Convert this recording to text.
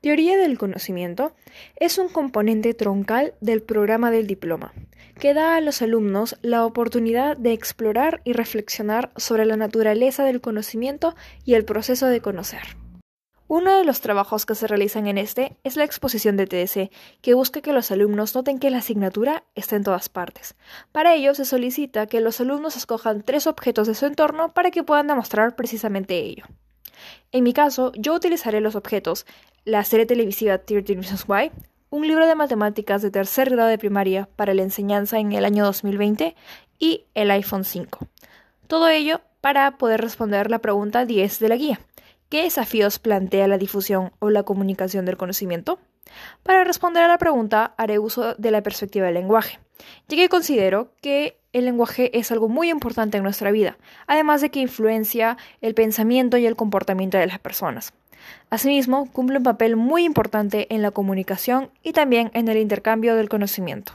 Teoría del conocimiento es un componente troncal del programa del diploma, que da a los alumnos la oportunidad de explorar y reflexionar sobre la naturaleza del conocimiento y el proceso de conocer. Uno de los trabajos que se realizan en este es la exposición de TDC, que busca que los alumnos noten que la asignatura está en todas partes. Para ello se solicita que los alumnos escojan tres objetos de su entorno para que puedan demostrar precisamente ello. En mi caso, yo utilizaré los objetos la serie televisiva 13 Reasons Why, un libro de matemáticas de tercer grado de primaria para la enseñanza en el año 2020 y el iPhone 5. Todo ello para poder responder la pregunta 10 de la guía. ¿Qué desafíos plantea la difusión o la comunicación del conocimiento? Para responder a la pregunta haré uso de la perspectiva del lenguaje, ya que considero que el lenguaje es algo muy importante en nuestra vida, además de que influencia el pensamiento y el comportamiento de las personas. Asimismo, cumple un papel muy importante en la comunicación y también en el intercambio del conocimiento.